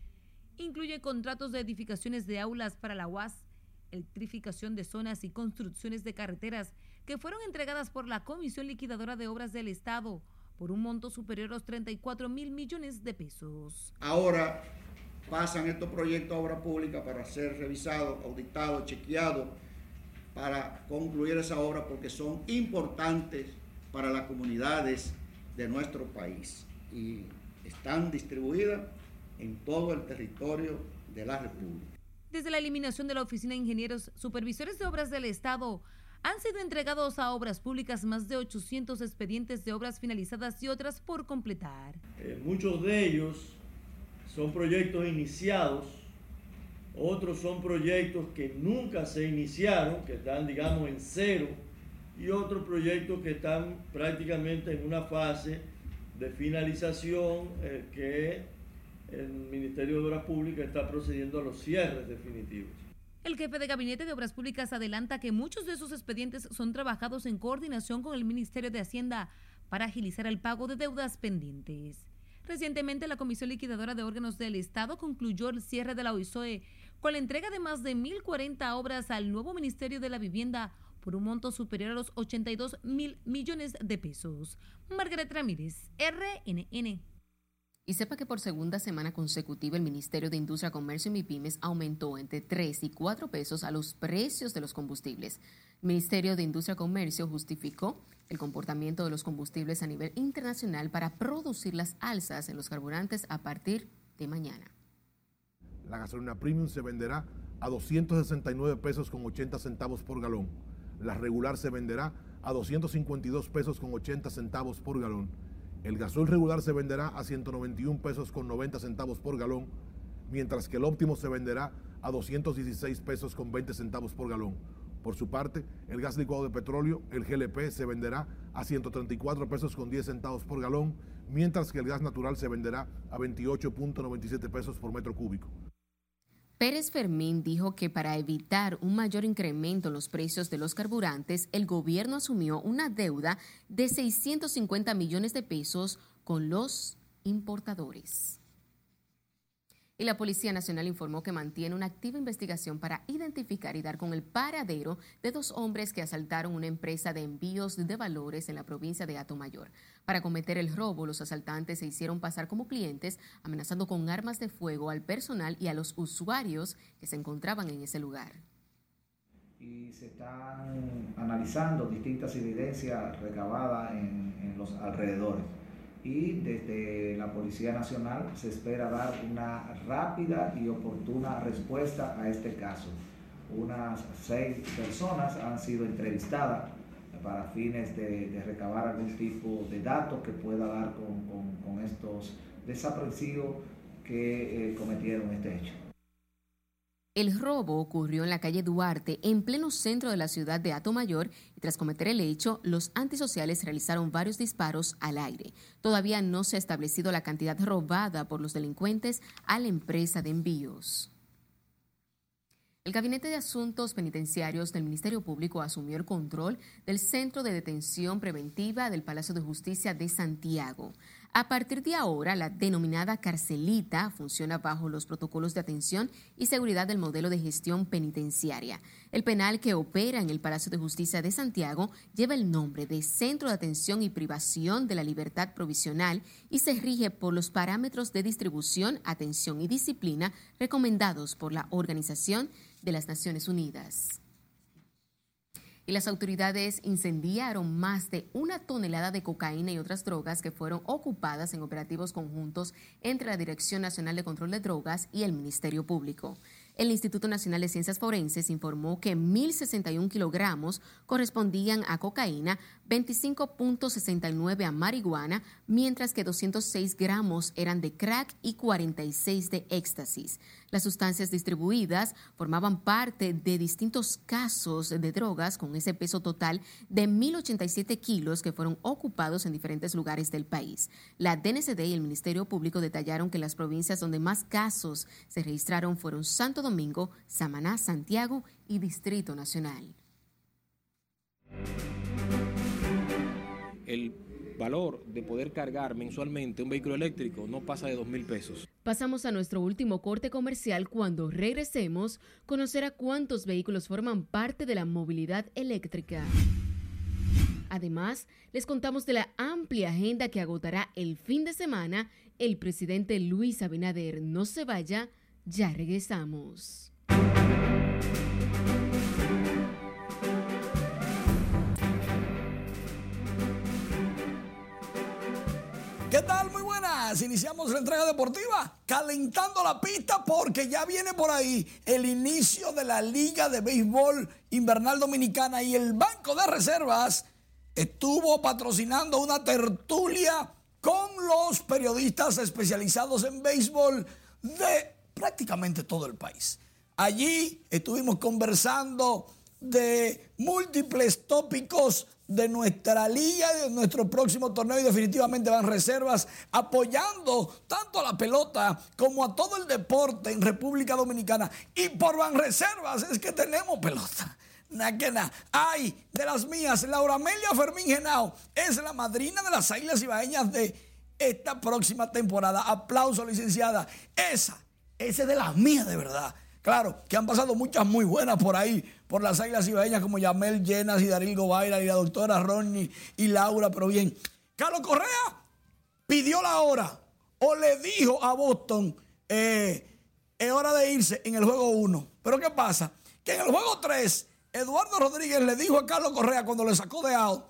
Incluye contratos de edificaciones de aulas para la UAS, electrificación de zonas y construcciones de carreteras que fueron entregadas por la Comisión Liquidadora de Obras del Estado por un monto superior a los 34 mil millones de pesos. Ahora pasan estos proyectos a obra pública para ser revisados, auditados, chequeados, para concluir esa obra porque son importantes para las comunidades de nuestro país y están distribuidas en todo el territorio de la República. Desde la eliminación de la Oficina de Ingenieros Supervisores de Obras del Estado, han sido entregados a obras públicas más de 800 expedientes de obras finalizadas y otras por completar. Eh, muchos de ellos son proyectos iniciados, otros son proyectos que nunca se iniciaron, que están, digamos, en cero, y otros proyectos que están prácticamente en una fase de finalización eh, que el Ministerio de Obras Públicas está procediendo a los cierres definitivos. El jefe de Gabinete de Obras Públicas adelanta que muchos de esos expedientes son trabajados en coordinación con el Ministerio de Hacienda para agilizar el pago de deudas pendientes. Recientemente, la Comisión Liquidadora de Órganos del Estado concluyó el cierre de la OISOE con la entrega de más de 1.040 obras al nuevo Ministerio de la Vivienda por un monto superior a los 82 mil millones de pesos. Margaret Ramírez, RNN. Y sepa que por segunda semana consecutiva el Ministerio de Industria, Comercio y MIPIMES aumentó entre 3 y 4 pesos a los precios de los combustibles. El Ministerio de Industria Comercio justificó el comportamiento de los combustibles a nivel internacional para producir las alzas en los carburantes a partir de mañana. La gasolina premium se venderá a 269 pesos con 80 centavos por galón. La regular se venderá a 252 pesos con 80 centavos por galón el gasol regular se venderá a 191 pesos con 90 centavos por galón, mientras que el óptimo se venderá a 216 pesos con 20 centavos por galón. Por su parte, el gas licuado de petróleo, el GLP, se venderá a 134 pesos con 10 centavos por galón, mientras que el gas natural se venderá a 28.97 pesos por metro cúbico. Pérez Fermín dijo que para evitar un mayor incremento en los precios de los carburantes, el gobierno asumió una deuda de 650 millones de pesos con los importadores. Y la Policía Nacional informó que mantiene una activa investigación para identificar y dar con el paradero de dos hombres que asaltaron una empresa de envíos de valores en la provincia de Atomayor. Para cometer el robo, los asaltantes se hicieron pasar como clientes, amenazando con armas de fuego al personal y a los usuarios que se encontraban en ese lugar. Y se están analizando distintas evidencias recabadas en, en los alrededores y desde la Policía Nacional se espera dar una rápida y oportuna respuesta a este caso. Unas seis personas han sido entrevistadas para fines de, recabar algún tipo de datos que pueda dar con, estos desaprensivos que eh, cometieron este hecho. El robo ocurrió en la calle Duarte, en pleno centro de la ciudad de Mayor, y tras cometer el hecho, los antisociales realizaron varios disparos al aire. Todavía no se ha establecido la cantidad robada por los delincuentes a la empresa de envíos. El Gabinete de Asuntos Penitenciarios del Ministerio Público asumió el control del Centro de Detención Preventiva del Palacio de Justicia de Santiago. A partir de ahora, la denominada carcelita funciona bajo los protocolos de atención y seguridad del modelo de gestión penitenciaria. El penal que opera en el Palacio de Justicia de Santiago lleva el nombre de Centro de Atención y Privación de la Libertad Provisional y se rige por los parámetros de distribución, atención y disciplina recomendados por la Organización de las Naciones Unidas y las autoridades incendiaron más de una tonelada de cocaína y otras drogas que fueron ocupadas en operativos conjuntos entre la Dirección Nacional de Control de Drogas y el Ministerio Público. El Instituto Nacional de Ciencias Forenses informó que 1.061 kilogramos correspondían a cocaína, 25.69 a marihuana, mientras que 206 gramos eran de crack y 46 de éxtasis. Las sustancias distribuidas formaban parte de distintos casos de drogas con ese peso total de 1.087 kilos que fueron ocupados en diferentes lugares del país. La DNCD y el Ministerio Público detallaron que las provincias donde más casos se registraron fueron Santo Domingo, Samaná, Santiago y Distrito Nacional. El valor de poder cargar mensualmente un vehículo eléctrico no pasa de dos mil pesos. Pasamos a nuestro último corte comercial. Cuando regresemos, conocer a cuántos vehículos forman parte de la movilidad eléctrica. Además, les contamos de la amplia agenda que agotará el fin de semana el presidente Luis Abinader. No se vaya, ya regresamos. Tal? Muy buenas. Iniciamos la entrega deportiva calentando la pista porque ya viene por ahí el inicio de la Liga de Béisbol Invernal Dominicana y el Banco de Reservas estuvo patrocinando una tertulia con los periodistas especializados en béisbol de prácticamente todo el país. Allí estuvimos conversando de múltiples tópicos de nuestra liga de nuestro próximo torneo y definitivamente van reservas apoyando tanto a la pelota como a todo el deporte en República Dominicana. Y por van reservas es que tenemos pelota. Na Ay, de las mías, Laura Amelia Fermín Genao es la madrina de las Águilas Ibaeñas de esta próxima temporada. Aplauso, licenciada. Esa, esa es de las mías de verdad. Claro, que han pasado muchas muy buenas por ahí, por las águilas ibaeñas como Yamel Llenas y Darío Gobaira y la doctora Ronnie y Laura, pero bien. Carlos Correa pidió la hora o le dijo a Boston, eh, es hora de irse en el juego 1. Pero ¿qué pasa? Que en el juego 3, Eduardo Rodríguez le dijo a Carlos Correa cuando le sacó de out,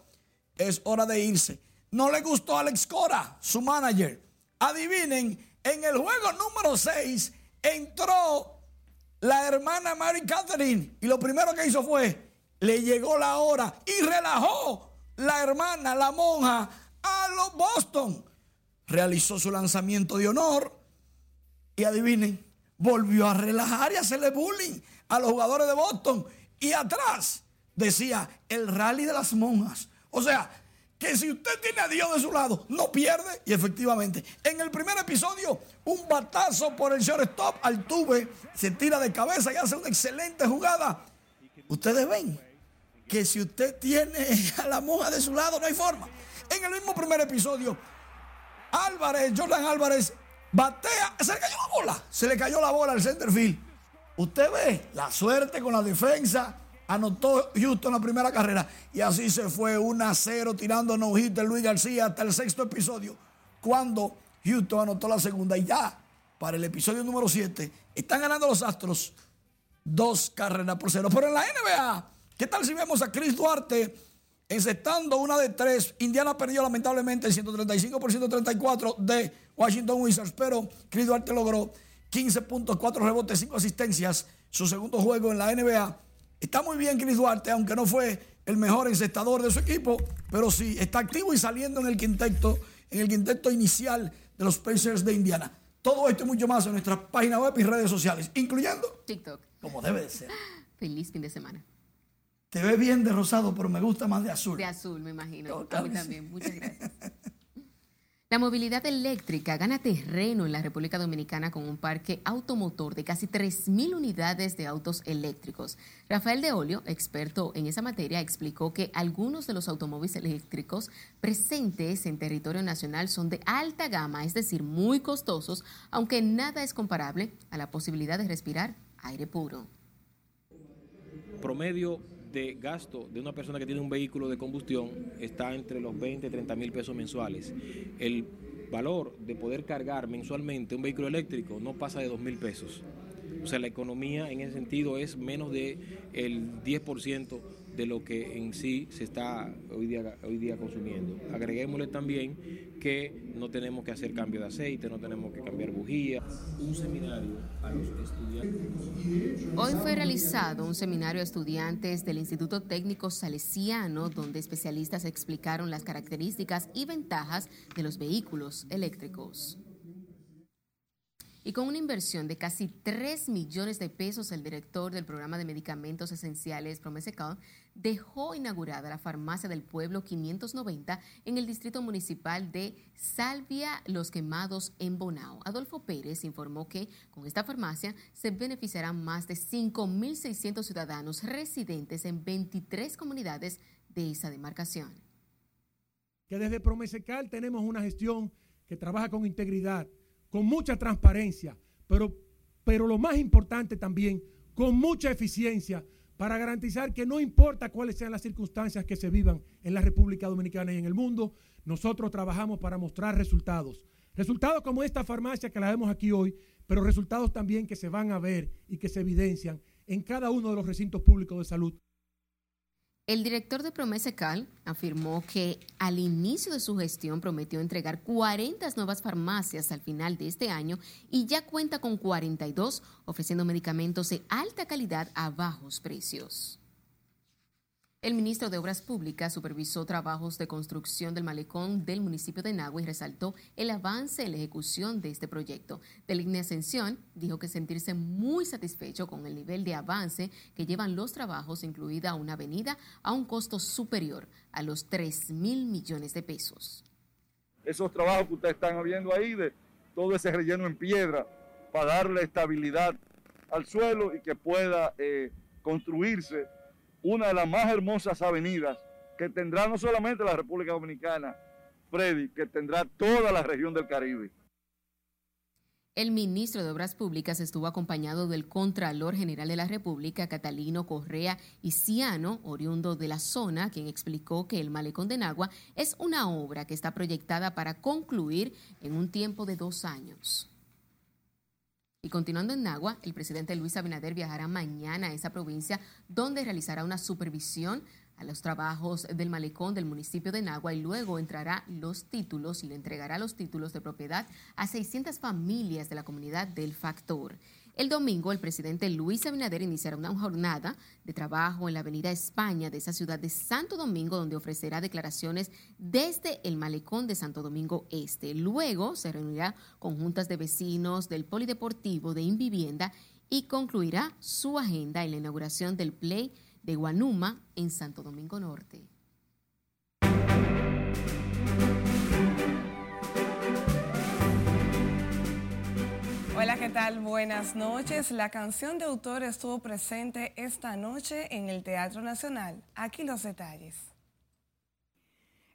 es hora de irse. No le gustó a Alex Cora, su manager. Adivinen, en el juego número 6 entró la hermana Mary Catherine y lo primero que hizo fue, le llegó la hora y relajó la hermana, la monja, a los Boston. Realizó su lanzamiento de honor y adivinen, volvió a relajar y hacerle bullying a los jugadores de Boston. Y atrás decía el rally de las monjas. O sea, que si usted tiene a Dios de su lado, no pierde. Y efectivamente, en el primer episodio, un batazo por el shortstop al tube, se tira de cabeza y hace una excelente jugada. Ustedes ven que si usted tiene a la monja de su lado, no hay forma. En el mismo primer episodio, Álvarez, Jordan Álvarez, batea, se le cayó la bola, se le cayó la bola al center field. Usted ve la suerte con la defensa Anotó Houston la primera carrera y así se fue 1 a 0 tirando no hit de Luis García hasta el sexto episodio. Cuando Houston anotó la segunda y ya para el episodio número 7 están ganando los Astros dos carreras por cero. Pero en la NBA, ¿qué tal si vemos a Chris Duarte encestando una de tres? Indiana perdió lamentablemente el 135 por 134 de Washington Wizards, pero Chris Duarte logró 15 puntos, 4 rebotes, 5 asistencias, su segundo juego en la NBA Está muy bien Chris Duarte, aunque no fue el mejor encestador de su equipo, pero sí está activo y saliendo en el quinteto, en el quinteto inicial de los Pacers de Indiana. Todo esto y mucho más en nuestra página web y redes sociales, incluyendo TikTok. Como debe de ser. Feliz fin de semana. Te ve bien de rosado, pero me gusta más de azul. De azul, me imagino. A mí también. Muchas gracias. La movilidad eléctrica gana terreno en la República Dominicana con un parque automotor de casi 3.000 unidades de autos eléctricos. Rafael de Olio, experto en esa materia, explicó que algunos de los automóviles eléctricos presentes en territorio nacional son de alta gama, es decir, muy costosos, aunque nada es comparable a la posibilidad de respirar aire puro. Promedio de gasto de una persona que tiene un vehículo de combustión está entre los 20 y 30 mil pesos mensuales. El valor de poder cargar mensualmente un vehículo eléctrico no pasa de 2 mil pesos. O sea, la economía en ese sentido es menos del el 10% de lo que en sí se está hoy día, hoy día consumiendo. Agreguémosle también que no tenemos que hacer cambio de aceite, no tenemos que cambiar bujías. Hoy fue realizado un seminario a estudiantes del Instituto Técnico Salesiano, donde especialistas explicaron las características y ventajas de los vehículos eléctricos. Y con una inversión de casi 3 millones de pesos, el director del programa de medicamentos esenciales Promesecal dejó inaugurada la farmacia del pueblo 590 en el distrito municipal de Salvia Los Quemados en Bonao. Adolfo Pérez informó que con esta farmacia se beneficiarán más de 5.600 ciudadanos residentes en 23 comunidades de esa demarcación. Que desde Promesecal tenemos una gestión que trabaja con integridad con mucha transparencia, pero, pero lo más importante también, con mucha eficiencia para garantizar que no importa cuáles sean las circunstancias que se vivan en la República Dominicana y en el mundo, nosotros trabajamos para mostrar resultados. Resultados como esta farmacia que la vemos aquí hoy, pero resultados también que se van a ver y que se evidencian en cada uno de los recintos públicos de salud. El director de Promesecal afirmó que al inicio de su gestión prometió entregar 40 nuevas farmacias al final de este año y ya cuenta con 42 ofreciendo medicamentos de alta calidad a bajos precios. El ministro de Obras Públicas supervisó trabajos de construcción del malecón del municipio de Nagua y resaltó el avance en la ejecución de este proyecto. De línea Ascensión dijo que sentirse muy satisfecho con el nivel de avance que llevan los trabajos, incluida una avenida, a un costo superior a los 3 mil millones de pesos. Esos trabajos que ustedes están viendo ahí, de todo ese relleno en piedra, para darle estabilidad al suelo y que pueda eh, construirse una de las más hermosas avenidas que tendrá no solamente la República Dominicana, Freddy, que tendrá toda la región del Caribe. El ministro de Obras Públicas estuvo acompañado del Contralor General de la República, Catalino Correa Ciano, oriundo de la zona, quien explicó que el Malecón de Nagua es una obra que está proyectada para concluir en un tiempo de dos años. Y continuando en Nagua, el presidente Luis Abinader viajará mañana a esa provincia donde realizará una supervisión a los trabajos del malecón del municipio de Nagua y luego entrará los títulos y le entregará los títulos de propiedad a 600 familias de la comunidad del Factor. El domingo, el presidente Luis Abinader iniciará una jornada de trabajo en la Avenida España de esa ciudad de Santo Domingo, donde ofrecerá declaraciones desde el malecón de Santo Domingo Este. Luego se reunirá con juntas de vecinos del Polideportivo de Invivienda y concluirá su agenda en la inauguración del Play de Guanuma en Santo Domingo Norte. Hola, ¿qué tal? Buenas noches. La canción de autor estuvo presente esta noche en el Teatro Nacional. Aquí los detalles.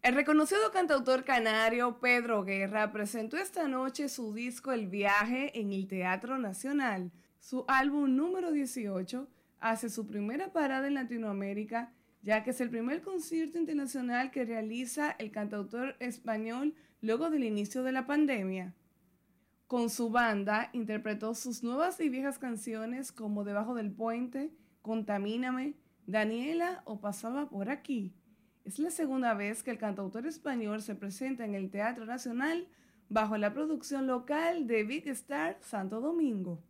El reconocido cantautor canario Pedro Guerra presentó esta noche su disco El viaje en el Teatro Nacional. Su álbum número 18 hace su primera parada en Latinoamérica, ya que es el primer concierto internacional que realiza el cantautor español luego del inicio de la pandemia. Con su banda interpretó sus nuevas y viejas canciones como Debajo del Puente, Contamíname, Daniela o Pasaba por aquí. Es la segunda vez que el cantautor español se presenta en el Teatro Nacional bajo la producción local de Big Star Santo Domingo.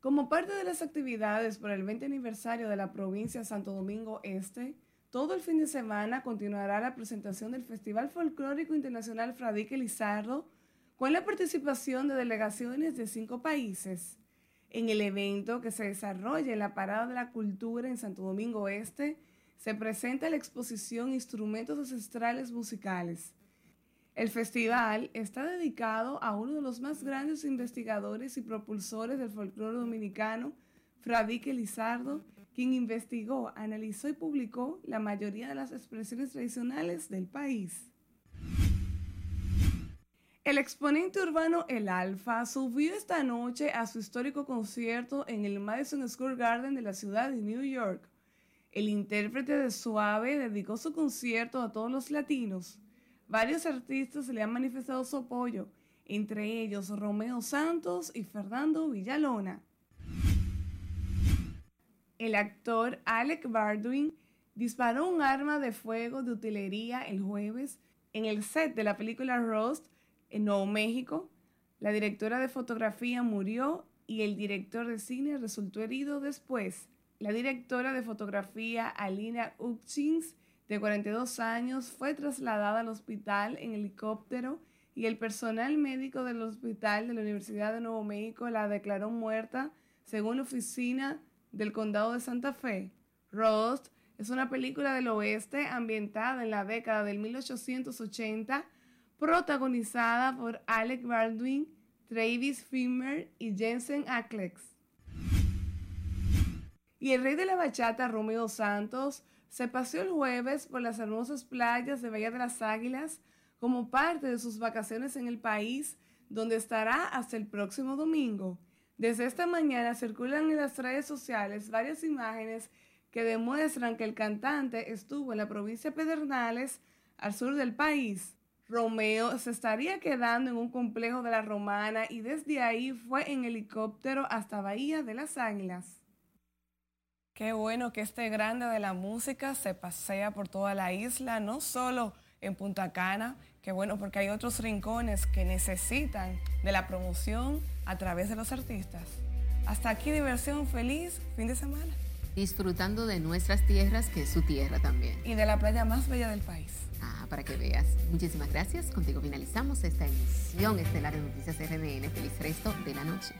Como parte de las actividades por el 20 aniversario de la provincia Santo Domingo Este, todo el fin de semana continuará la presentación del Festival Folclórico Internacional Fradique Lizardo con la participación de delegaciones de cinco países. En el evento que se desarrolla en la Parada de la Cultura en Santo Domingo Este, se presenta la exposición Instrumentos Ancestrales Musicales. El festival está dedicado a uno de los más grandes investigadores y propulsores del folclore dominicano, Fradique Lizardo, quien investigó, analizó y publicó la mayoría de las expresiones tradicionales del país. El exponente urbano El Alfa subió esta noche a su histórico concierto en el Madison Square Garden de la ciudad de New York. El intérprete de Suave dedicó su concierto a todos los latinos. Varios artistas le han manifestado su apoyo, entre ellos Romeo Santos y Fernando Villalona. El actor Alec Baldwin disparó un arma de fuego de utilería el jueves en el set de la película Roast en Nuevo México. La directora de fotografía murió y el director de cine resultó herido después. La directora de fotografía Alina Hutchins, de 42 años, fue trasladada al hospital en helicóptero y el personal médico del hospital de la Universidad de Nuevo México la declaró muerta, según la oficina del condado de Santa Fe. Roast es una película del oeste ambientada en la década del 1880 protagonizada por Alec Baldwin, Travis Fimmel y Jensen Ackles. Y el rey de la bachata, Romeo Santos, se paseó el jueves por las hermosas playas de Bahía de las Águilas como parte de sus vacaciones en el país, donde estará hasta el próximo domingo. Desde esta mañana circulan en las redes sociales varias imágenes que demuestran que el cantante estuvo en la provincia de Pedernales, al sur del país. Romeo se estaría quedando en un complejo de la Romana y desde ahí fue en helicóptero hasta Bahía de las Águilas. Qué bueno que este grande de la música se pasea por toda la isla, no solo en Punta Cana, qué bueno porque hay otros rincones que necesitan de la promoción a través de los artistas. Hasta aquí diversión feliz, fin de semana. Disfrutando de nuestras tierras, que es su tierra también. Y de la playa más bella del país. Ah, para que veas. Muchísimas gracias. Contigo finalizamos esta emisión estelar de Noticias RNN. Feliz resto de la noche.